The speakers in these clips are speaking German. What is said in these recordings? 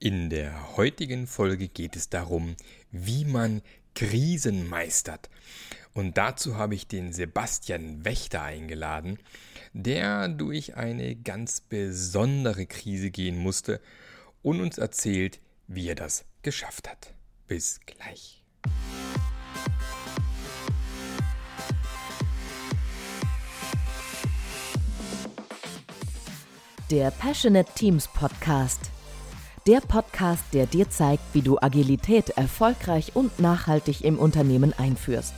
In der heutigen Folge geht es darum, wie man Krisen meistert. Und dazu habe ich den Sebastian Wächter eingeladen, der durch eine ganz besondere Krise gehen musste und uns erzählt, wie er das geschafft hat. Bis gleich. Der Passionate Teams Podcast der Podcast, der dir zeigt, wie du Agilität erfolgreich und nachhaltig im Unternehmen einführst.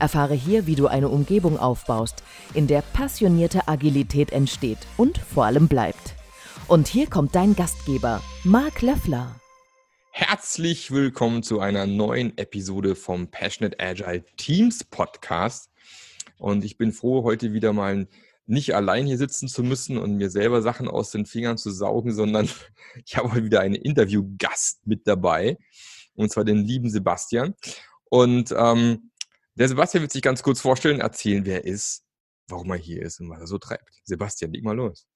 Erfahre hier, wie du eine Umgebung aufbaust, in der passionierte Agilität entsteht und vor allem bleibt. Und hier kommt dein Gastgeber, Marc Löffler. Herzlich willkommen zu einer neuen Episode vom Passionate Agile Teams Podcast. Und ich bin froh, heute wieder mal ein nicht allein hier sitzen zu müssen und mir selber Sachen aus den Fingern zu saugen, sondern ich habe heute wieder einen Interviewgast mit dabei, und zwar den lieben Sebastian. Und ähm, der Sebastian wird sich ganz kurz vorstellen, erzählen, wer er ist, warum er hier ist und was er so treibt. Sebastian, leg mal los.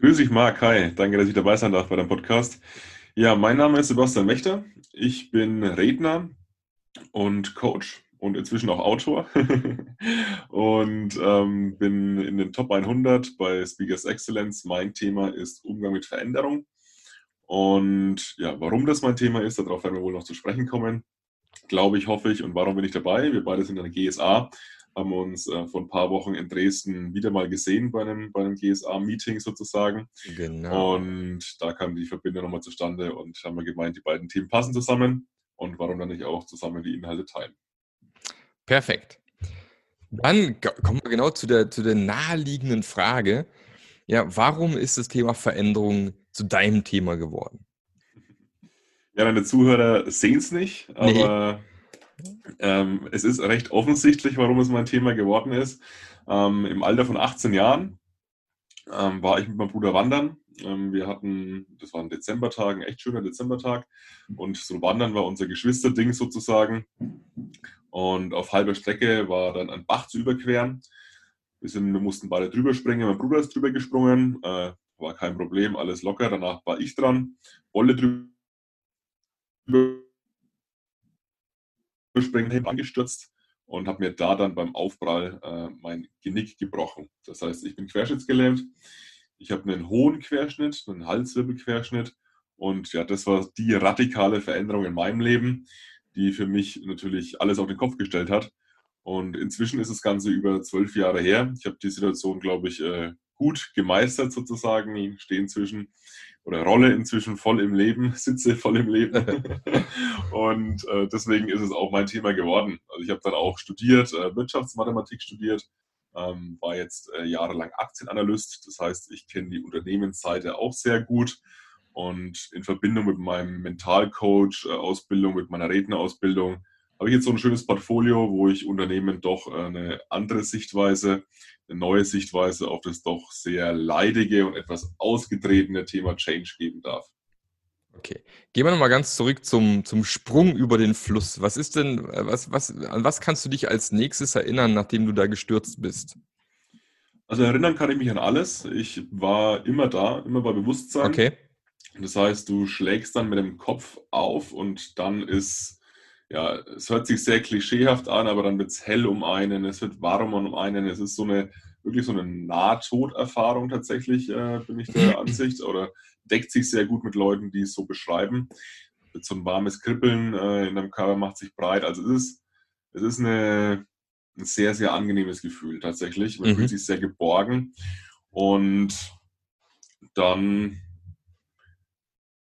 Grüß dich, Marc. Hi, danke, dass ich dabei sein darf bei deinem Podcast. Ja, mein Name ist Sebastian Wächter. Ich bin Redner und Coach und inzwischen auch Autor und ähm, bin in den Top 100 bei Speakers Excellence. Mein Thema ist Umgang mit Veränderung. Und ja, warum das mein Thema ist, darauf werden wir wohl noch zu sprechen kommen. Glaube ich, hoffe ich. Und warum bin ich dabei? Wir beide sind in der GSA, haben uns äh, vor ein paar Wochen in Dresden wieder mal gesehen bei einem, bei einem GSA-Meeting sozusagen. Genau. Und da kam die Verbindung nochmal zustande und haben wir gemeint, die beiden Themen passen zusammen. Und warum dann nicht auch zusammen die Inhalte teilen? Perfekt. Dann kommen wir genau zu der, zu der naheliegenden Frage. Ja, warum ist das Thema Veränderung zu deinem Thema geworden? Ja, deine Zuhörer sehen es nicht, aber nee. ähm, es ist recht offensichtlich, warum es mein Thema geworden ist. Ähm, Im Alter von 18 Jahren ähm, war ich mit meinem Bruder wandern. Ähm, wir hatten, das war ein Dezembertag, ein echt schöner Dezembertag. Und so Wandern war unser Geschwisterding sozusagen. Und auf halber Strecke war dann ein Bach zu überqueren. Wir, sind, wir mussten beide drüber springen. Mein Bruder ist drüber gesprungen. Äh, war kein Problem, alles locker. Danach war ich dran. Wolle drüber springen, angestürzt und habe mir da dann beim Aufprall äh, mein Genick gebrochen. Das heißt, ich bin querschnittsgelähmt. Ich habe einen hohen Querschnitt, einen Halswirbelquerschnitt. Und ja, das war die radikale Veränderung in meinem Leben die für mich natürlich alles auf den Kopf gestellt hat. Und inzwischen ist das Ganze über zwölf Jahre her. Ich habe die Situation, glaube ich, äh, gut gemeistert sozusagen, stehe inzwischen oder rolle inzwischen voll im Leben, sitze voll im Leben. und äh, deswegen ist es auch mein Thema geworden. Also ich habe dann auch studiert, äh, Wirtschaftsmathematik studiert, ähm, war jetzt äh, jahrelang Aktienanalyst. Das heißt, ich kenne die Unternehmensseite auch sehr gut. Und in Verbindung mit meinem Mentalcoach-Ausbildung, mit meiner Rednerausbildung, habe ich jetzt so ein schönes Portfolio, wo ich Unternehmen doch eine andere Sichtweise, eine neue Sichtweise auf das doch sehr leidige und etwas ausgetretene Thema Change geben darf. Okay. Gehen wir nochmal ganz zurück zum, zum Sprung über den Fluss. Was ist denn, was, was, an was kannst du dich als nächstes erinnern, nachdem du da gestürzt bist? Also erinnern kann ich mich an alles. Ich war immer da, immer bei Bewusstsein. Okay. Das heißt, du schlägst dann mit dem Kopf auf und dann ist, ja, es hört sich sehr klischeehaft an, aber dann wird es hell um einen, es wird warm um einen. Es ist so eine, wirklich so eine Nahtoderfahrung tatsächlich, äh, bin ich der Ansicht, oder deckt sich sehr gut mit Leuten, die es so beschreiben. So ein warmes Kribbeln äh, in deinem Körper macht sich breit. Also es ist, es ist eine, ein sehr, sehr angenehmes Gefühl tatsächlich. Man mhm. fühlt sich sehr geborgen. Und dann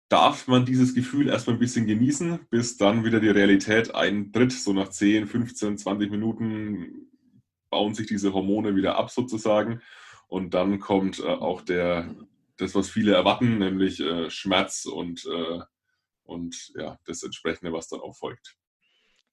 darf man dieses Gefühl erstmal ein bisschen genießen, bis dann wieder die Realität eintritt. So nach 10, 15, 20 Minuten bauen sich diese Hormone wieder ab sozusagen. Und dann kommt äh, auch der, das, was viele erwarten, nämlich äh, Schmerz und, äh, und ja, das entsprechende, was dann auch folgt.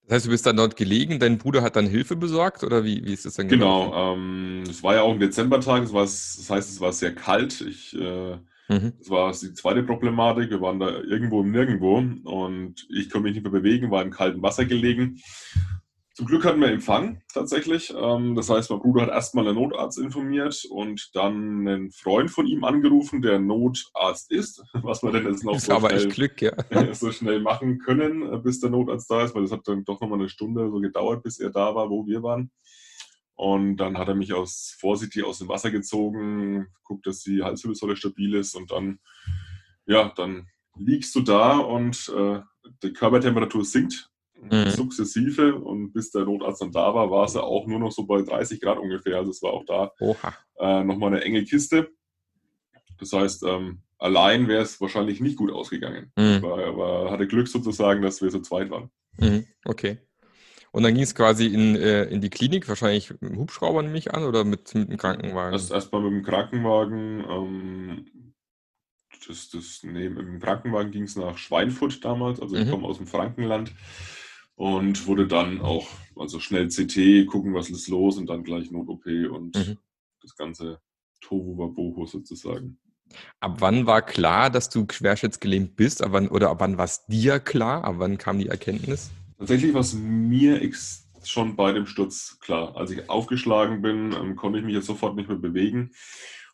Das heißt, du bist dann dort gelegen, dein Bruder hat dann Hilfe besorgt oder wie, wie ist das dann Genau, ähm, es war ja auch ein Dezembertag, das, das heißt, es war sehr kalt. Ich äh, Mhm. Das war die zweite Problematik. Wir waren da irgendwo im Nirgendwo und ich konnte mich nicht mehr bewegen, war im kalten Wasser gelegen. Zum Glück hatten wir Empfang tatsächlich. Ähm, das heißt, mein Bruder hat erstmal einen Notarzt informiert und dann einen Freund von ihm angerufen, der Notarzt ist, was wir denn jetzt noch so schnell, Glück, ja. so schnell machen können, äh, bis der Notarzt da ist, weil das hat dann doch nochmal eine Stunde so gedauert, bis er da war, wo wir waren. Und dann hat er mich aus vorsichtig aus dem Wasser gezogen, guckt, dass die Halswirbelsäule stabil ist und dann, ja, dann liegst du da und äh, die Körpertemperatur sinkt mhm. sukzessive und bis der Notarzt dann da war, war es ja auch nur noch so bei 30 Grad ungefähr. Also es war auch da äh, nochmal eine enge Kiste. Das heißt, ähm, allein wäre es wahrscheinlich nicht gut ausgegangen. Mhm. Aber, aber hatte Glück sozusagen, dass wir so zweit waren. Mhm. Okay. Und dann ging es quasi in, äh, in die Klinik, wahrscheinlich mit dem Hubschrauber nehme ich an oder mit, mit dem Krankenwagen? Erst, erstmal mit dem Krankenwagen. Ähm, das, das, nee, mit dem Krankenwagen ging es nach Schweinfurt damals, also ich mhm. komme aus dem Frankenland und wurde dann auch, also schnell CT, gucken, was ist los und dann gleich Not-OP und mhm. das ganze Tohu Wabohu sozusagen. Ab wann war klar, dass du querschnittsgelähmt bist? Ab wann, oder ab wann war es dir klar? Ab wann kam die Erkenntnis? Tatsächlich war es mir schon bei dem Sturz klar. Als ich aufgeschlagen bin, ähm, konnte ich mich jetzt sofort nicht mehr bewegen.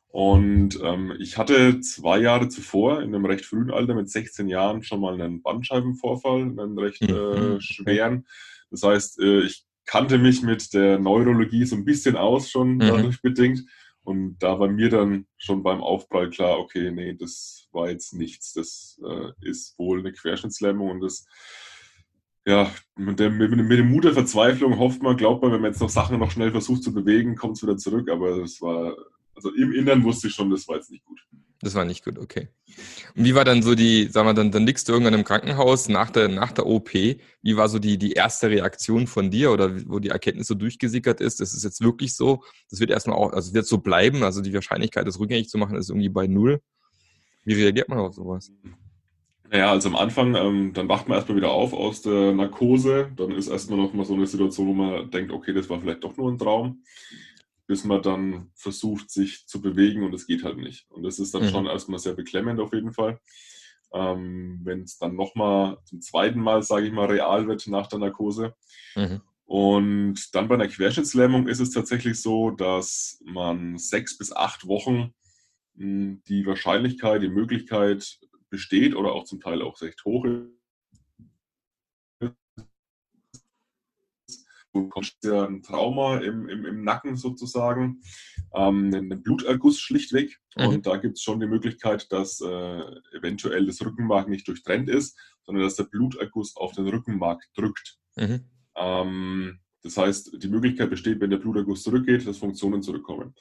Und ähm, ich hatte zwei Jahre zuvor, in einem recht frühen Alter, mit 16 Jahren, schon mal einen Bandscheibenvorfall, einen recht äh, mhm. schweren. Das heißt, äh, ich kannte mich mit der Neurologie so ein bisschen aus, schon mhm. dadurch bedingt. Und da war mir dann schon beim Aufprall klar, okay, nee, das war jetzt nichts. Das äh, ist wohl eine Querschnittslähmung und das, ja, mit, der, mit, mit dem Mut der Verzweiflung hofft man, glaubt man, wenn man jetzt noch Sachen noch schnell versucht zu bewegen, kommt es wieder zurück. Aber es war also im Innern wusste ich schon, das war jetzt nicht gut. Das war nicht gut, okay. Und wie war dann so die, sagen wir dann, dann liegst du irgendwann im Krankenhaus nach der, nach der OP. Wie war so die, die erste Reaktion von dir oder wo die Erkenntnis so durchgesickert ist? Das ist jetzt wirklich so. Das wird erstmal auch, also wird so bleiben. Also die Wahrscheinlichkeit, das rückgängig zu machen, ist irgendwie bei Null. Wie reagiert man auf sowas? Naja, also am Anfang, ähm, dann wacht man erstmal wieder auf aus der Narkose. Dann ist erstmal noch mal so eine Situation, wo man denkt, okay, das war vielleicht doch nur ein Traum bis man dann versucht, sich zu bewegen und es geht halt nicht. Und das ist dann mhm. schon erstmal sehr beklemmend auf jeden Fall. Ähm, Wenn es dann nochmal zum zweiten Mal, sage ich mal, real wird nach der Narkose. Mhm. Und dann bei einer Querschnittslähmung ist es tatsächlich so, dass man sechs bis acht Wochen hm, die Wahrscheinlichkeit, die Möglichkeit besteht oder auch zum Teil auch recht hoch ist, ja ein Trauma im, im, im Nacken sozusagen, ähm, einen Bluterguss schlichtweg. Mhm. Und da gibt es schon die Möglichkeit, dass äh, eventuell das Rückenmark nicht durchtrennt ist, sondern dass der Bluterguss auf den Rückenmark drückt. Mhm. Ähm, das heißt, die Möglichkeit besteht, wenn der Bluterguss zurückgeht, dass Funktionen zurückkommen.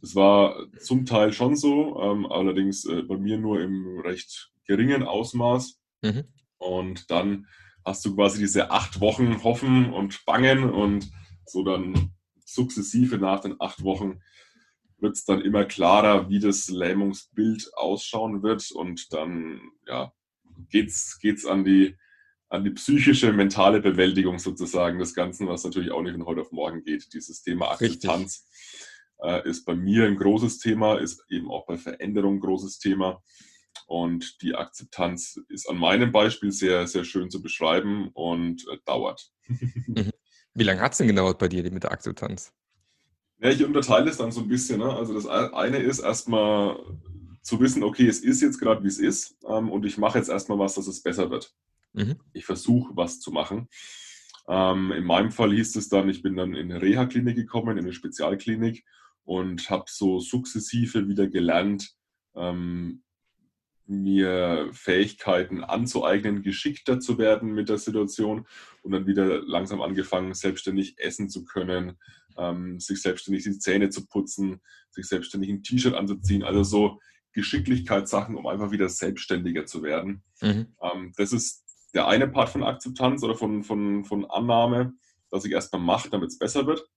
Das war zum Teil schon so, ähm, allerdings äh, bei mir nur im recht geringen Ausmaß. Mhm. Und dann hast du quasi diese acht Wochen Hoffen und Bangen und so dann sukzessive nach den acht Wochen wird es dann immer klarer, wie das Lähmungsbild ausschauen wird und dann ja, geht's, geht's an die an die psychische, mentale Bewältigung sozusagen des Ganzen, was natürlich auch nicht von heute auf morgen geht. Dieses Thema Akzeptanz äh, ist bei mir ein großes Thema, ist eben auch bei Veränderung ein großes Thema. Und die Akzeptanz ist an meinem Beispiel sehr, sehr schön zu beschreiben und äh, dauert. Mhm. Wie lange hat es denn gedauert bei dir mit der Akzeptanz? Ja, ich unterteile es dann so ein bisschen. Ne? Also das eine ist erstmal zu wissen, okay, es ist jetzt gerade, wie es ist ähm, und ich mache jetzt erstmal was, dass es besser wird. Mhm. Ich versuche, was zu machen. Ähm, in meinem Fall hieß es dann, ich bin dann in eine Reha-Klinik gekommen, in eine Spezialklinik und habe so sukzessive wieder gelernt, ähm, mir Fähigkeiten anzueignen, geschickter zu werden mit der Situation und dann wieder langsam angefangen, selbstständig essen zu können, ähm, sich selbstständig die Zähne zu putzen, sich selbstständig ein T-Shirt anzuziehen, also so Geschicklichkeitssachen, um einfach wieder selbstständiger zu werden. Mhm. Ähm, das ist der eine Part von Akzeptanz oder von, von, von Annahme, dass ich erstmal mache, damit es besser wird.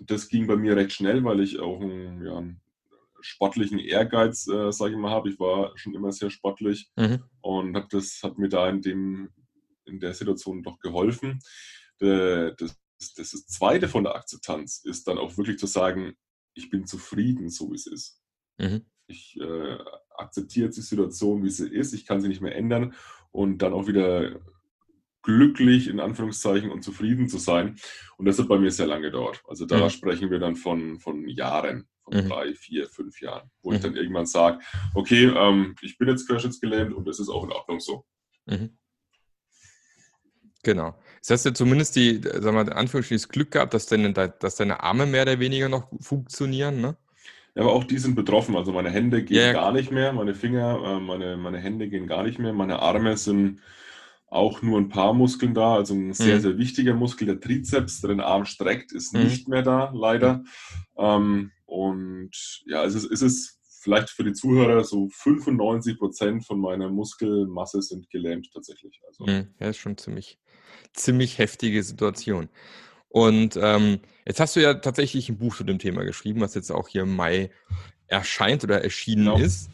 Das ging bei mir recht schnell, weil ich auch ein, ja, ein sportlichen Ehrgeiz, äh, sage ich mal, habe. Ich war schon immer sehr sportlich mhm. und hab das hat mir da in, dem, in der Situation doch geholfen. Das, das, das Zweite von der Akzeptanz ist dann auch wirklich zu sagen, ich bin zufrieden, so wie es ist. Mhm. Ich äh, akzeptiere die Situation, wie sie ist. Ich kann sie nicht mehr ändern und dann auch wieder glücklich in Anführungszeichen und zufrieden zu sein. Und das hat bei mir sehr lange gedauert. Also da mhm. sprechen wir dann von, von Jahren, von mhm. drei, vier, fünf Jahren, wo mhm. ich dann irgendwann sage, okay, ähm, ich bin jetzt querschnittsgelähmt und das ist auch in Ordnung so. Mhm. Genau. Das heißt ja zumindest die, sag mal, Anführungsstrichen das Glück gehabt, dass deine, dass deine Arme mehr oder weniger noch funktionieren, ne? Ja, aber auch die sind betroffen. Also meine Hände gehen ja, gar nicht mehr, meine Finger, äh, meine, meine Hände gehen gar nicht mehr, meine Arme sind auch nur ein paar Muskeln da. Also ein sehr, mhm. sehr wichtiger Muskel, der Trizeps, der den Arm streckt, ist mhm. nicht mehr da, leider. Ähm, und ja, es ist, es ist vielleicht für die Zuhörer so 95 Prozent von meiner Muskelmasse sind gelähmt tatsächlich. Also. Mhm. Ja, ist schon ziemlich, ziemlich heftige Situation. Und ähm, jetzt hast du ja tatsächlich ein Buch zu dem Thema geschrieben, was jetzt auch hier im Mai erscheint oder erschienen genau. ist.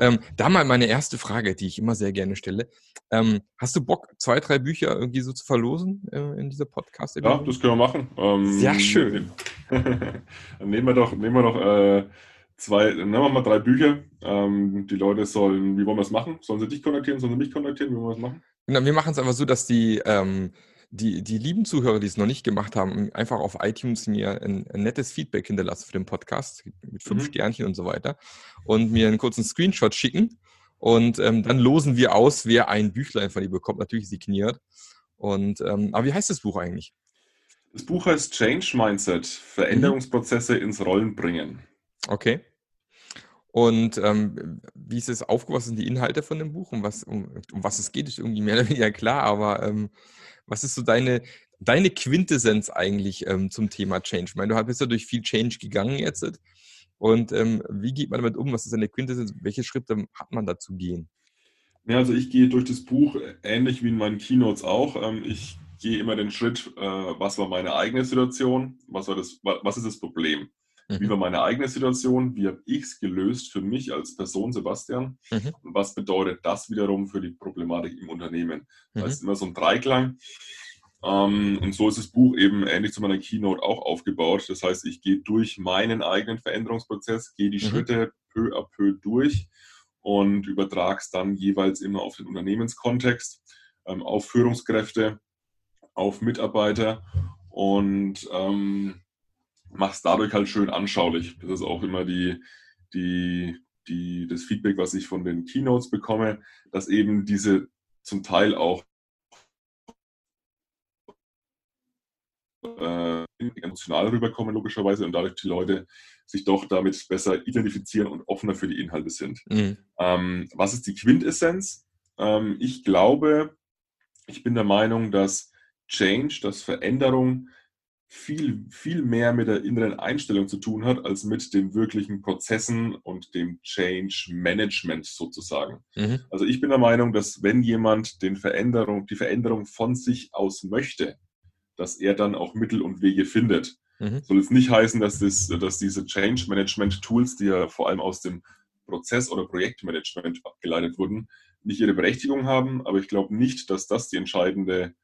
Ähm, da mal meine erste Frage, die ich immer sehr gerne stelle. Ähm, hast du Bock, zwei, drei Bücher irgendwie so zu verlosen äh, in dieser podcast -Episode? Ja, das können wir machen. Ähm, sehr schön. Dann nehmen wir doch, nehmen wir doch äh, zwei, nehmen wir mal drei Bücher. Ähm, die Leute sollen, wie wollen wir es machen? Sollen sie dich kontaktieren, sollen sie mich kontaktieren? Wie wollen wir es machen? Genau, wir machen es einfach so, dass die ähm, die, die lieben Zuhörer, die es noch nicht gemacht haben, einfach auf iTunes mir ein, ein nettes Feedback hinterlassen für den Podcast mit fünf mhm. Sternchen und so weiter und mir einen kurzen Screenshot schicken. Und ähm, dann losen wir aus, wer ein Büchlein von dir bekommt. Natürlich signiert. Und, ähm, aber wie heißt das Buch eigentlich? Das Buch heißt Change Mindset, Veränderungsprozesse mhm. ins Rollen bringen. Okay. Und ähm, wie ist es aufgebaut? Was sind die Inhalte von dem Buch? Um was, um, um was es geht, ist irgendwie mehr oder weniger klar, aber ähm, was ist so deine, deine Quintessenz eigentlich ähm, zum Thema Change? Ich meine, du bist ja durch viel Change gegangen jetzt. Und ähm, wie geht man damit um? Was ist deine Quintessenz? Welche Schritte hat man da zu gehen? Ja, also ich gehe durch das Buch ähnlich wie in meinen Keynotes auch. Ähm, ich gehe immer den Schritt, äh, was war meine eigene Situation? Was, war das, was ist das Problem? Mhm. Wie war meine eigene Situation? Wie habe ich es gelöst für mich als Person, Sebastian? Mhm. Und was bedeutet das wiederum für die Problematik im Unternehmen? Mhm. Das ist immer so ein Dreiklang. Ähm, und so ist das Buch eben ähnlich zu meiner Keynote auch aufgebaut. Das heißt, ich gehe durch meinen eigenen Veränderungsprozess, gehe die mhm. Schritte peu à peu durch und übertrage es dann jeweils immer auf den Unternehmenskontext, ähm, auf Führungskräfte, auf Mitarbeiter und ähm, mach's dadurch halt schön anschaulich. Das ist auch immer die, die, die, das Feedback, was ich von den Keynotes bekomme, dass eben diese zum Teil auch äh, emotional rüberkommen, logischerweise, und dadurch die Leute sich doch damit besser identifizieren und offener für die Inhalte sind. Mhm. Ähm, was ist die Quintessenz? Ähm, ich glaube, ich bin der Meinung, dass Change, dass Veränderung viel, viel mehr mit der inneren Einstellung zu tun hat, als mit den wirklichen Prozessen und dem Change Management sozusagen. Mhm. Also ich bin der Meinung, dass wenn jemand den Veränderung, die Veränderung von sich aus möchte, dass er dann auch Mittel und Wege findet. Mhm. Soll es nicht heißen, dass, das, dass diese Change Management Tools, die ja vor allem aus dem Prozess- oder Projektmanagement abgeleitet wurden, nicht ihre Berechtigung haben, aber ich glaube nicht, dass das die entscheidende,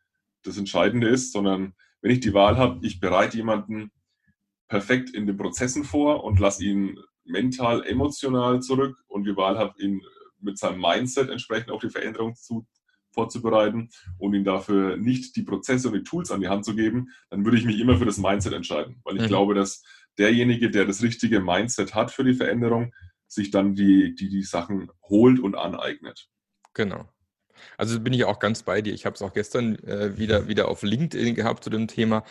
das Entscheidende ist, sondern wenn ich die Wahl habe, ich bereite jemanden perfekt in den Prozessen vor und lasse ihn mental, emotional zurück und die Wahl habe, ihn mit seinem Mindset entsprechend auf die Veränderung zu, vorzubereiten und ihm dafür nicht die Prozesse und die Tools an die Hand zu geben, dann würde ich mich immer für das Mindset entscheiden, weil ich mhm. glaube, dass derjenige, der das richtige Mindset hat für die Veränderung, sich dann die, die, die Sachen holt und aneignet. Genau. Also bin ich auch ganz bei dir. Ich habe es auch gestern äh, wieder, wieder auf LinkedIn gehabt zu dem Thema,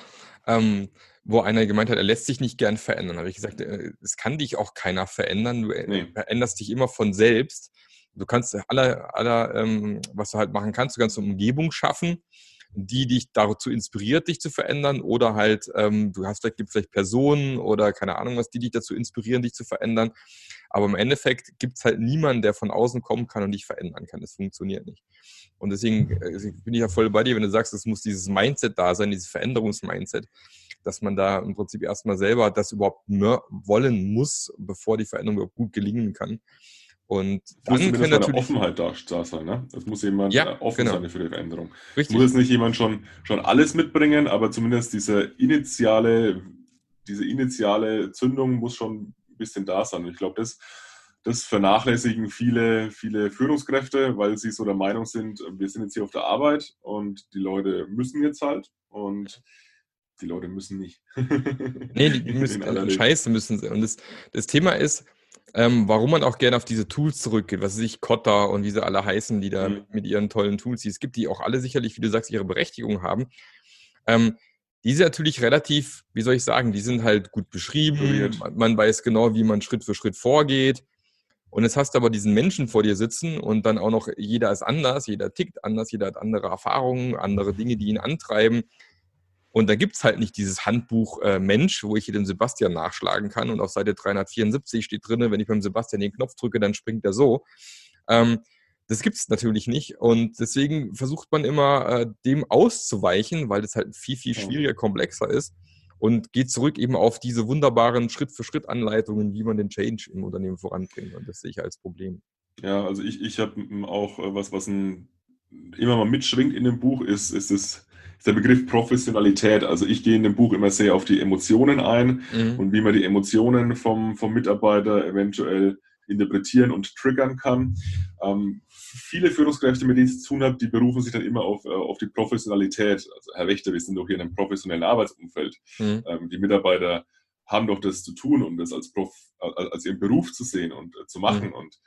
ähm, wo einer gemeint hat, er lässt sich nicht gern verändern. Da habe ich gesagt, äh, es kann dich auch keiner verändern. Du äh, nee. veränderst dich immer von selbst. Du kannst aller, aller ähm, was du halt machen kannst, du kannst eine Umgebung schaffen, die dich dazu inspiriert, dich zu verändern, oder halt, ähm, du hast vielleicht, gibt vielleicht Personen oder keine Ahnung was, die dich dazu inspirieren, dich zu verändern. Aber im Endeffekt gibt es halt niemanden, der von außen kommen kann und dich verändern kann. Das funktioniert nicht. Und deswegen äh, bin ich ja voll bei dir, wenn du sagst, es muss dieses Mindset da sein, dieses Veränderungsmindset, dass man da im Prinzip erstmal selber das überhaupt wollen muss, bevor die Veränderung überhaupt gut gelingen kann. Und dann muss kann natürlich Offenheit da, sein. Ne? Es muss jemand ja, offen genau. sein für die Veränderung. Richtig. Muss jetzt nicht jemand schon, schon alles mitbringen, aber zumindest diese initiale, diese initiale Zündung muss schon ein bisschen da sein. Und ich glaube, das das vernachlässigen viele, viele Führungskräfte, weil sie so der Meinung sind, wir sind jetzt hier auf der Arbeit und die Leute müssen jetzt halt und die Leute müssen nicht. nee, die müssen, also scheiße müssen sie. Und das, das Thema ist, ähm, warum man auch gerne auf diese Tools zurückgeht, was sich Kotter und wie sie alle heißen, die da mhm. mit, mit, ihren tollen Tools, die es gibt, die auch alle sicherlich, wie du sagst, ihre Berechtigung haben. Ähm, die sind natürlich relativ, wie soll ich sagen, die sind halt gut beschrieben. Man, man, weiß genau, wie man Schritt für Schritt vorgeht. Und jetzt hast du aber diesen Menschen vor dir sitzen und dann auch noch, jeder ist anders, jeder tickt anders, jeder hat andere Erfahrungen, andere Dinge, die ihn antreiben. Und da gibt's halt nicht dieses Handbuch äh, Mensch, wo ich hier den Sebastian nachschlagen kann. Und auf Seite 374 steht drin, wenn ich beim Sebastian den Knopf drücke, dann springt er so. Ähm, das gibt's natürlich nicht. Und deswegen versucht man immer, äh, dem auszuweichen, weil das halt viel, viel schwieriger, komplexer ist. Und geht zurück eben auf diese wunderbaren Schritt-für-Schritt-Anleitungen, wie man den Change im Unternehmen voranbringt. Und das sehe ich als Problem. Ja, also ich, ich habe auch äh, was, was ein, immer mal mitschwingt in dem Buch, ist, ist es ist der Begriff Professionalität. Also ich gehe in dem Buch immer sehr auf die Emotionen ein mhm. und wie man die Emotionen vom, vom Mitarbeiter eventuell interpretieren und triggern kann. Ähm, viele Führungskräfte, mit denen ich zu tun habe, die berufen sich dann immer auf, äh, auf die Professionalität. Also Herr Wächter, wir sind doch hier in einem professionellen Arbeitsumfeld. Mhm. Ähm, die Mitarbeiter haben doch das zu tun, um das als, Prof, als ihren Beruf zu sehen und äh, zu machen. Mhm. Und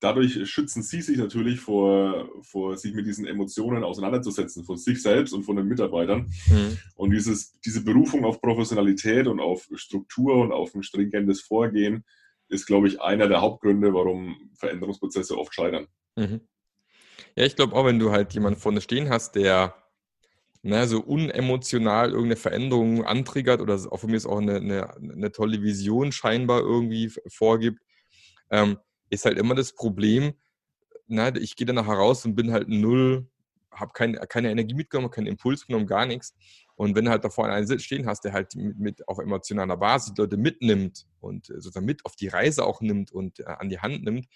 dadurch schützen sie sich natürlich vor, vor sich mit diesen Emotionen auseinanderzusetzen, von sich selbst und von den Mitarbeitern. Mhm. Und dieses, diese Berufung auf Professionalität und auf Struktur und auf ein stringentes Vorgehen ist, glaube ich, einer der Hauptgründe, warum Veränderungsprozesse oft scheitern. Mhm. Ja, ich glaube auch, wenn du halt jemanden vorne stehen hast, der na, so unemotional irgendeine Veränderung antriggert oder auch von mir ist auch eine, eine, eine tolle Vision scheinbar irgendwie vorgibt, ähm, ist halt immer das Problem, na, ich gehe dann nachher raus und bin halt null, habe kein, keine Energie mitgenommen, keinen Impuls genommen, gar nichts. Und wenn du halt da vorne einen stehen hast, der halt mit, mit auf emotionaler Basis die Leute mitnimmt und äh, sozusagen mit auf die Reise auch nimmt und äh, an die Hand nimmt,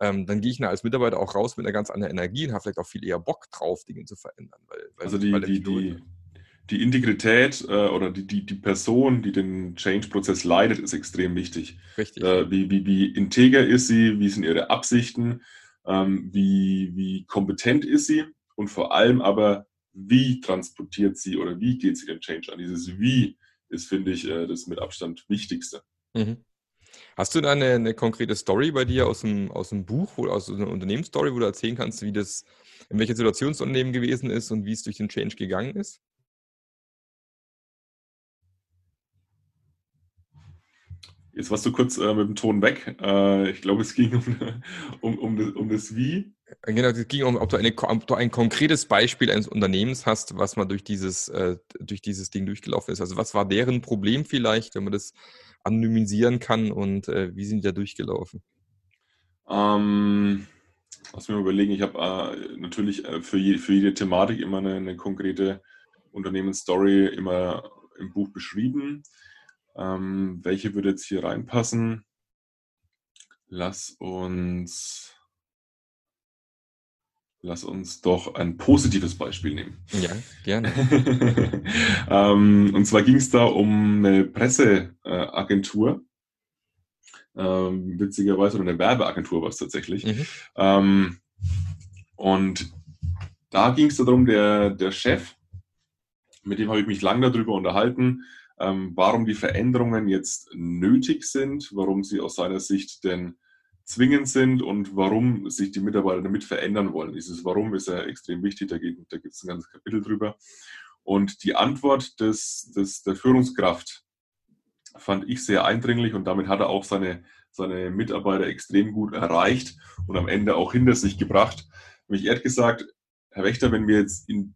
ähm, dann gehe ich als Mitarbeiter auch raus mit einer ganz anderen Energie und habe vielleicht auch viel eher Bock drauf, Dinge zu verändern. Weil, weil also die, die, die, die Integrität äh, oder die, die, die Person, die den Change-Prozess leitet, ist extrem wichtig. Richtig. Äh, wie, wie, wie integer ist sie, wie sind ihre Absichten, ähm, wie, wie kompetent ist sie und vor allem aber, wie transportiert sie oder wie geht sie den Change an. Dieses Wie ist, finde ich, äh, das mit Abstand Wichtigste. Mhm. Hast du da eine, eine, konkrete Story bei dir aus dem, aus dem Buch oder aus einer Unternehmensstory, wo du erzählen kannst, wie das, in welcher Situation das Unternehmen gewesen ist und wie es durch den Change gegangen ist? Jetzt warst du kurz äh, mit dem Ton weg. Äh, ich glaube, es ging um, um, um, das, um das Wie. Genau, es ging um, ob du, eine, ob du ein konkretes Beispiel eines Unternehmens hast, was mal durch dieses, äh, durch dieses Ding durchgelaufen ist. Also was war deren Problem vielleicht, wenn man das anonymisieren kann und äh, wie sind die da durchgelaufen? Ähm, lass mich mal überlegen. Ich habe äh, natürlich äh, für, je, für jede Thematik immer eine, eine konkrete Unternehmensstory immer im Buch beschrieben. Ähm, welche würde jetzt hier reinpassen? Lass uns, lass uns doch ein positives Beispiel nehmen. Ja, gerne. ähm, und zwar ging es da um eine Presseagentur. Ähm, witzigerweise, oder eine Werbeagentur war es tatsächlich. Mhm. Ähm, und da ging es darum, der, der Chef, mit dem habe ich mich lange darüber unterhalten, ähm, warum die Veränderungen jetzt nötig sind, warum sie aus seiner Sicht denn zwingend sind und warum sich die Mitarbeiter damit verändern wollen. Dieses Warum ist ja extrem wichtig, da, geht, da gibt es ein ganzes Kapitel drüber. Und die Antwort des, des, der Führungskraft fand ich sehr eindringlich und damit hat er auch seine, seine Mitarbeiter extrem gut erreicht und am Ende auch hinter sich gebracht. Er hat gesagt, Herr Wächter, wenn wir jetzt in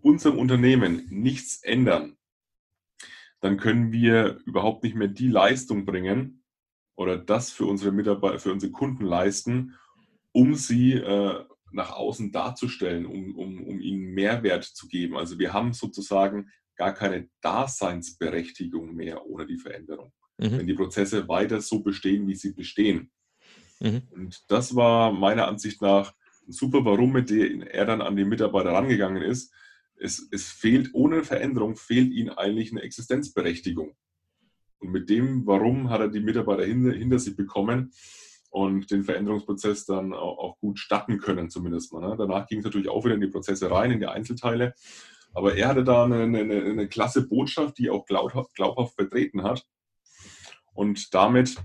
unserem Unternehmen nichts ändern, dann können wir überhaupt nicht mehr die Leistung bringen oder das für unsere Mitarbeiter, für unsere Kunden leisten, um sie äh, nach außen darzustellen, um, um, um ihnen Mehrwert zu geben. Also wir haben sozusagen gar keine Daseinsberechtigung mehr ohne die Veränderung, mhm. wenn die Prozesse weiter so bestehen, wie sie bestehen. Mhm. Und das war meiner Ansicht nach ein super Warum, mit dem er dann an die Mitarbeiter rangegangen ist, es, es fehlt, ohne Veränderung fehlt ihnen eigentlich eine Existenzberechtigung. Und mit dem, warum hat er die Mitarbeiter hinter, hinter sich bekommen, und den Veränderungsprozess dann auch, auch gut starten können, zumindest mal. Ne? Danach ging es natürlich auch wieder in die Prozesse rein, in die Einzelteile. Aber er hatte da eine, eine, eine klasse Botschaft, die auch glaubhaft, glaubhaft vertreten hat. Und damit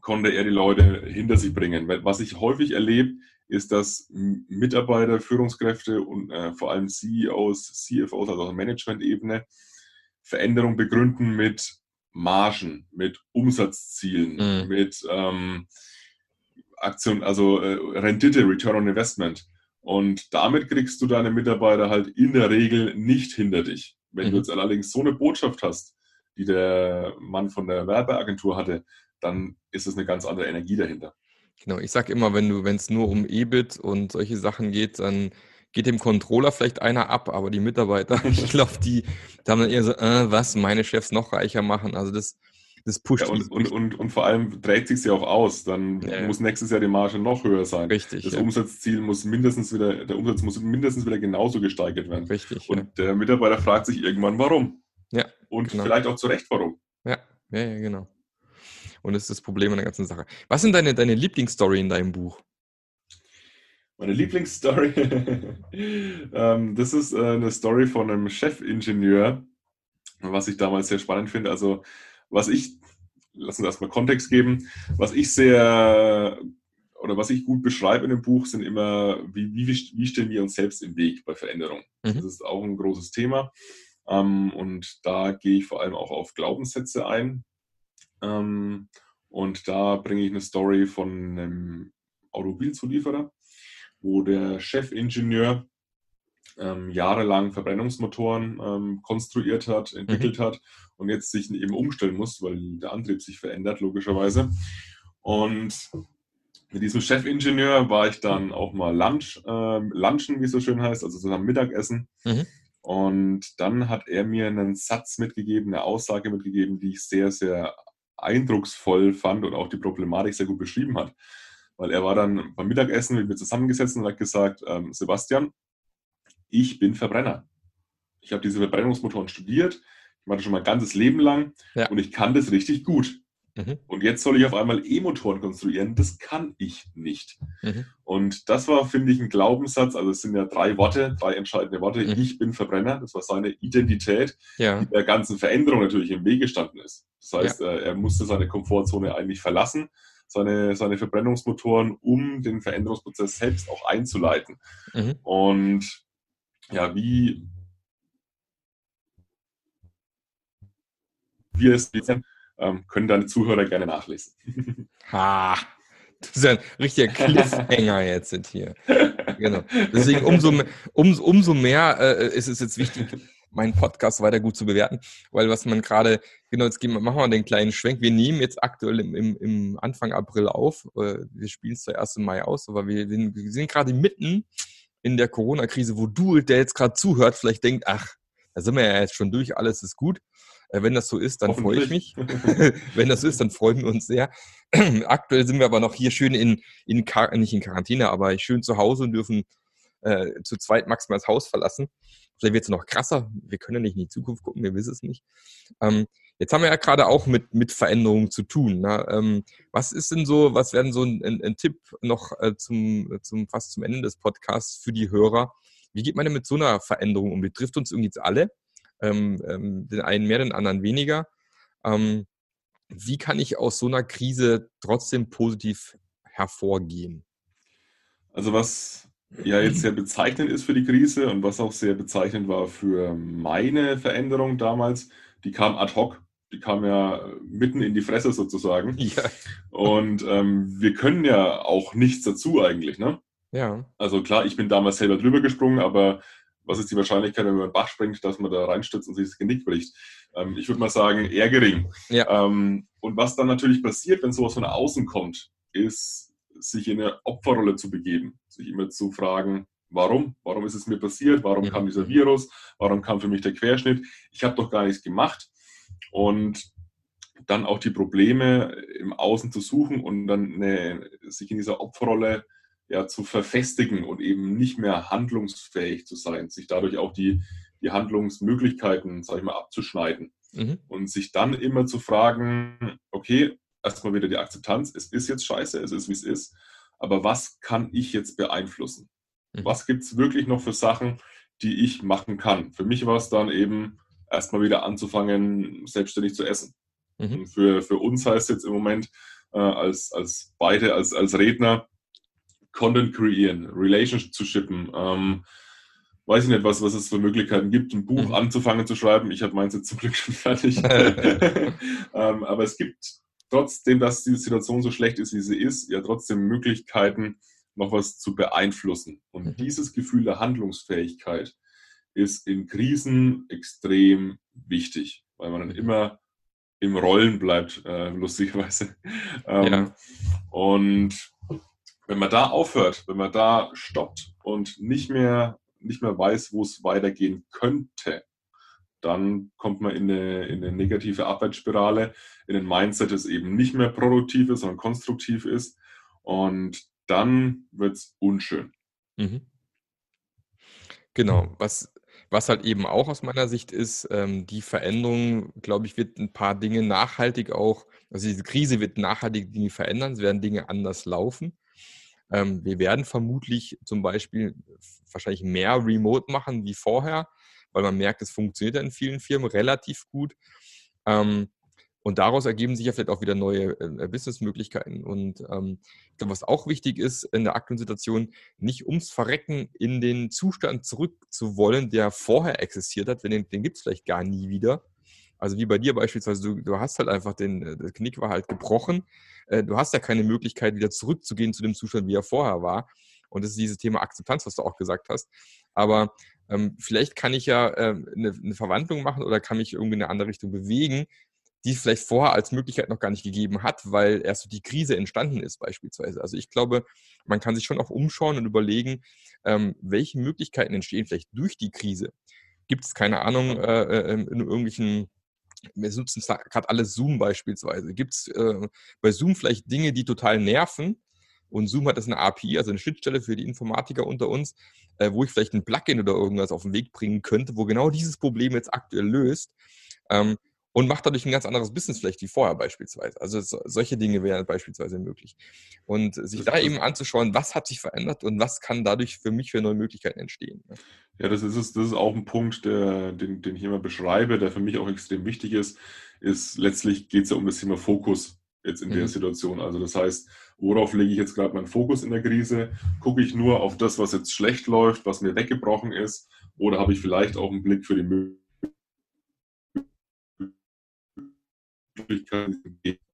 konnte er die Leute hinter sich bringen. Was ich häufig erlebe, ist, dass Mitarbeiter, Führungskräfte und äh, vor allem CEOs, CFOs, also auf Management-Ebene, Veränderung begründen mit Margen, mit Umsatzzielen, mhm. mit ähm, Aktion, also äh, Rendite, Return on Investment. Und damit kriegst du deine Mitarbeiter halt in der Regel nicht hinter dich. Wenn mhm. du jetzt allerdings so eine Botschaft hast, die der Mann von der Werbeagentur hatte, dann ist es eine ganz andere Energie dahinter. Genau, ich sage immer, wenn du, wenn es nur um EBIT und solche Sachen geht, dann geht dem Controller vielleicht einer ab, aber die Mitarbeiter, ich glaube, die, die haben dann eher so, äh, was, meine Chefs noch reicher machen. Also das, das pusht. Ja, und, und, und, und, vor allem dreht sich ja auch aus. Dann ja, muss nächstes Jahr die Marge noch höher sein. Richtig. Das ja. Umsatzziel muss mindestens wieder, der Umsatz muss mindestens wieder genauso gesteigert werden. Richtig. Und der Mitarbeiter fragt sich irgendwann, warum. Ja. Und genau. vielleicht auch zu Recht, warum. Ja, ja, ja, genau. Und das ist das Problem an der ganzen Sache. Was sind deine, deine Lieblingsstory in deinem Buch? Meine Lieblingsstory, ähm, das ist äh, eine Story von einem Chefingenieur, was ich damals sehr spannend finde. Also was ich, lass uns erstmal Kontext geben, was ich sehr oder was ich gut beschreibe in dem Buch, sind immer, wie, wie, wie stellen wir uns selbst im Weg bei Veränderung. Mhm. Das ist auch ein großes Thema. Ähm, und da gehe ich vor allem auch auf Glaubenssätze ein. Ähm, und da bringe ich eine Story von einem Automobilzulieferer, wo der Chefingenieur ähm, jahrelang Verbrennungsmotoren ähm, konstruiert hat, entwickelt mhm. hat und jetzt sich eben umstellen muss, weil der Antrieb sich verändert, logischerweise. Und mit diesem Chefingenieur war ich dann auch mal Lunch, äh, Lunchen, wie es so schön heißt, also zusammen Mittagessen. Mhm. Und dann hat er mir einen Satz mitgegeben, eine Aussage mitgegeben, die ich sehr, sehr eindrucksvoll fand und auch die Problematik sehr gut beschrieben hat. Weil er war dann beim Mittagessen mit mir zusammengesetzt und hat gesagt, ähm, Sebastian, ich bin Verbrenner. Ich habe diese Verbrennungsmotoren studiert, ich mache das schon mein ganzes Leben lang ja. und ich kann das richtig gut. Mhm. Und jetzt soll ich auf einmal E-Motoren konstruieren. Das kann ich nicht. Mhm. Und das war, finde ich, ein Glaubenssatz. Also es sind ja drei Worte, drei entscheidende Worte. Mhm. Ich bin Verbrenner. Das war seine Identität, ja. die der ganzen Veränderung natürlich im Weg gestanden ist. Das heißt, ja. Äh, er musste seine Komfortzone eigentlich verlassen, seine, seine Verbrennungsmotoren, um den Veränderungsprozess selbst auch einzuleiten. Mhm. Und ja, wie wir es ähm, können deine Zuhörer gerne nachlesen. Ha, das ist ein richtiger Cliffhanger jetzt hier. Genau. Deswegen umso, um, umso mehr äh, ist es jetzt wichtig, meinen Podcast weiter gut zu bewerten, weil was man gerade, genau, jetzt gehen, machen wir den kleinen Schwenk. Wir nehmen jetzt aktuell im, im, im Anfang April auf. Äh, wir spielen es zwar erst im Mai aus, aber wir, wir sind gerade mitten in der Corona-Krise, wo du, der jetzt gerade zuhört, vielleicht denkt, ach, da sind wir ja jetzt schon durch, alles ist gut. Äh, wenn das so ist, dann freue ich mich. Wenn das so ist, dann freuen wir uns sehr. Aktuell sind wir aber noch hier schön in, in nicht in Quarantäne, aber schön zu Hause und dürfen äh, zu zweit maximal das Haus verlassen. Vielleicht wird es noch krasser. Wir können ja nicht in die Zukunft gucken, wir wissen es nicht. Ähm, jetzt haben wir ja gerade auch mit, mit Veränderungen zu tun. Ne? Ähm, was ist denn so, was werden so ein, ein, ein Tipp noch äh, zum, zum, fast zum Ende des Podcasts für die Hörer? Wie geht man denn mit so einer Veränderung um? Die trifft uns irgendwie jetzt alle ähm, ähm, den einen mehr, den anderen weniger. Ähm, wie kann ich aus so einer Krise trotzdem positiv hervorgehen? Also was ja jetzt sehr bezeichnend ist für die Krise und was auch sehr bezeichnend war für meine Veränderung damals, die kam ad hoc. Die kam ja mitten in die Fresse sozusagen. Ja. Und ähm, wir können ja auch nichts dazu eigentlich, ne? Ja. Also klar, ich bin damals selber drüber gesprungen, aber was ist die Wahrscheinlichkeit, wenn man einen Bach springt, dass man da reinstürzt und sich das Genick bricht? Ähm, ich würde mal sagen, eher gering. Ja. Ähm, und was dann natürlich passiert, wenn sowas von außen kommt, ist, sich in eine Opferrolle zu begeben. Sich immer zu fragen, warum? Warum ist es mir passiert? Warum kam dieser Virus? Warum kam für mich der Querschnitt? Ich habe doch gar nichts gemacht. Und dann auch die Probleme im Außen zu suchen und dann eine, sich in dieser Opferrolle ja, zu verfestigen und eben nicht mehr handlungsfähig zu sein, sich dadurch auch die, die Handlungsmöglichkeiten, sag ich mal, abzuschneiden. Mhm. Und sich dann immer zu fragen, okay, erstmal wieder die Akzeptanz. Es ist jetzt scheiße, es ist wie es ist. Aber was kann ich jetzt beeinflussen? Mhm. Was gibt es wirklich noch für Sachen, die ich machen kann? Für mich war es dann eben erstmal wieder anzufangen, selbstständig zu essen. Mhm. Für, für uns heißt jetzt im Moment äh, als, als beide, als, als Redner, Content kreieren, Relations zu schippen. Ähm, weiß ich nicht, was, was es für Möglichkeiten gibt, ein Buch mhm. anzufangen zu schreiben. Ich habe meins jetzt zum Glück schon fertig. ähm, aber es gibt trotzdem, dass die Situation so schlecht ist, wie sie ist, ja trotzdem Möglichkeiten, noch was zu beeinflussen. Und mhm. dieses Gefühl der Handlungsfähigkeit ist in Krisen extrem wichtig, weil man dann mhm. immer im Rollen bleibt, äh, lustigerweise. ähm, ja. Und wenn man da aufhört, wenn man da stoppt und nicht mehr, nicht mehr weiß, wo es weitergehen könnte, dann kommt man in eine, in eine negative Abwärtsspirale, in ein Mindset, das eben nicht mehr produktiv ist, sondern konstruktiv ist. Und dann wird es unschön. Mhm. Genau, was, was halt eben auch aus meiner Sicht ist, ähm, die Veränderung, glaube ich, wird ein paar Dinge nachhaltig auch, also diese Krise wird nachhaltig Dinge verändern, es werden Dinge anders laufen. Ähm, wir werden vermutlich zum Beispiel wahrscheinlich mehr Remote machen wie vorher weil man merkt, es funktioniert in vielen Firmen relativ gut. Ähm, und daraus ergeben sich ja vielleicht auch wieder neue äh, Businessmöglichkeiten. Und ähm, ich glaube, was auch wichtig ist in der aktuellen Situation, nicht ums Verrecken in den Zustand zurückzuwollen, der vorher existiert hat, wenn den, den gibt es vielleicht gar nie wieder. Also wie bei dir beispielsweise, du, du hast halt einfach den, äh, das Knick war halt gebrochen. Äh, du hast ja keine Möglichkeit, wieder zurückzugehen zu dem Zustand, wie er vorher war. Und das ist dieses Thema Akzeptanz, was du auch gesagt hast. Aber ähm, vielleicht kann ich ja ähm, eine, eine Verwandlung machen oder kann mich irgendwie in eine andere Richtung bewegen, die es vielleicht vorher als Möglichkeit noch gar nicht gegeben hat, weil erst so die Krise entstanden ist beispielsweise. Also ich glaube, man kann sich schon auch umschauen und überlegen, ähm, welche Möglichkeiten entstehen vielleicht durch die Krise. Gibt es, keine Ahnung, äh, äh in irgendwelchen wir nutzen gerade alles Zoom beispielsweise. Gibt es äh, bei Zoom vielleicht Dinge, die total nerven, und Zoom hat das eine API, also eine Schnittstelle für die Informatiker unter uns, äh, wo ich vielleicht ein Plugin oder irgendwas auf den Weg bringen könnte, wo genau dieses Problem jetzt aktuell löst. Ähm, und macht dadurch ein ganz anderes Business vielleicht wie vorher beispielsweise. Also so, solche Dinge wären beispielsweise möglich. Und sich da eben anzuschauen, was hat sich verändert und was kann dadurch für mich für neue Möglichkeiten entstehen. Ne? Ja, das ist es, das ist auch ein Punkt, der, den, den ich immer beschreibe, der für mich auch extrem wichtig ist, ist letztlich geht es ja um das Thema Fokus jetzt in mhm. der Situation. Also das heißt, worauf lege ich jetzt gerade meinen Fokus in der Krise? Gucke ich nur auf das, was jetzt schlecht läuft, was mir weggebrochen ist, oder habe ich vielleicht auch einen Blick für die Möglichkeiten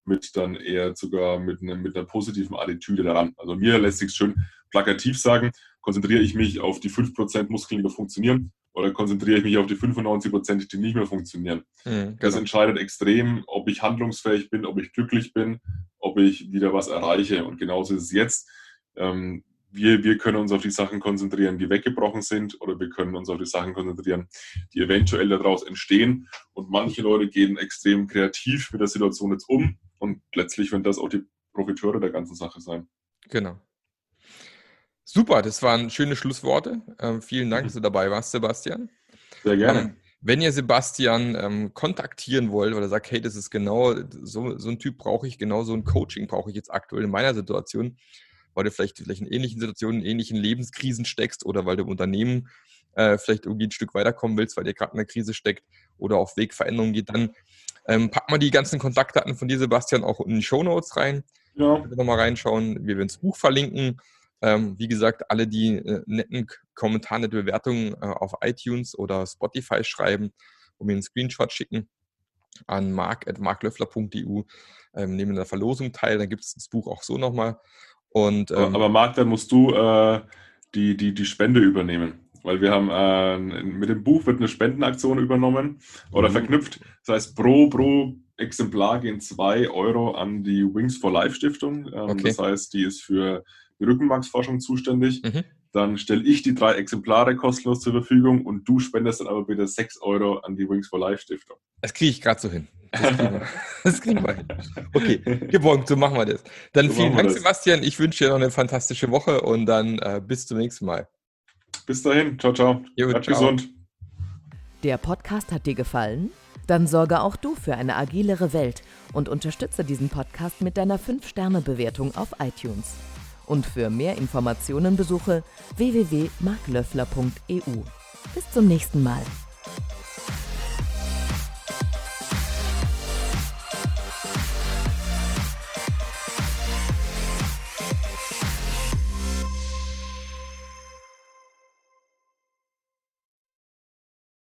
mit dann eher sogar mit, eine, mit einer positiven Attitüde daran. Also mir lässt sich schön plakativ sagen, konzentriere ich mich auf die 5% Muskeln, die funktionieren, oder konzentriere ich mich auf die 95 Prozent, die nicht mehr funktionieren. Mhm, genau. Das entscheidet extrem, ob ich handlungsfähig bin, ob ich glücklich bin, ob ich wieder was erreiche. Und genauso ist es jetzt. Ähm, wir, wir können uns auf die Sachen konzentrieren, die weggebrochen sind, oder wir können uns auf die Sachen konzentrieren, die eventuell daraus entstehen. Und manche Leute gehen extrem kreativ mit der Situation jetzt um. Und letztlich werden das auch die Profiteure der ganzen Sache sein. Genau. Super, das waren schöne Schlussworte. Ähm, vielen Dank, dass du dabei warst, Sebastian. Sehr gerne. Ähm, wenn ihr Sebastian ähm, kontaktieren wollt oder sagt, hey, das ist genau so, so ein Typ brauche ich, genau so ein Coaching brauche ich jetzt aktuell in meiner Situation, weil du vielleicht, vielleicht in ähnlichen Situationen, in ähnlichen Lebenskrisen steckst oder weil du im Unternehmen äh, vielleicht irgendwie ein Stück weiterkommen willst, weil ihr gerade in der Krise steckt oder auf Wegveränderungen geht, dann ähm, pack mal die ganzen Kontaktdaten von dir, Sebastian, auch in die Show Notes rein. Ja. Nochmal reinschauen. Wir werden das Buch verlinken. Ähm, wie gesagt, alle, die äh, netten Kommentare, nette Bewertungen äh, auf iTunes oder Spotify schreiben und mir einen Screenshot schicken an mark.marklöffler.eu, ähm, nehmen in der Verlosung teil. Dann gibt es das Buch auch so nochmal. Und, ähm, aber Marc, dann musst du äh, die, die, die Spende übernehmen. Weil wir haben äh, mit dem Buch wird eine Spendenaktion übernommen oder mhm. verknüpft. Das heißt, pro, pro Exemplar gehen zwei Euro an die Wings for Life Stiftung. Ähm, okay. Das heißt, die ist für die Rückenmarksforschung zuständig. Mhm. Dann stelle ich die drei Exemplare kostenlos zur Verfügung und du spendest dann aber bitte sechs Euro an die Wings for Life Stiftung. Das kriege ich gerade so hin. Das kriegen, wir. hin. Okay, gewonnen, so machen wir das. Dann so vielen Dank, Sebastian. Ich wünsche dir noch eine fantastische Woche und dann äh, bis zum nächsten Mal. Bis dahin. Ciao, ciao. Jo, Bleib ciao. gesund. Der Podcast hat dir gefallen? Dann sorge auch du für eine agilere Welt und unterstütze diesen Podcast mit deiner 5-Sterne-Bewertung auf iTunes. Und für mehr Informationen besuche www.marklöffler.eu. Bis zum nächsten Mal.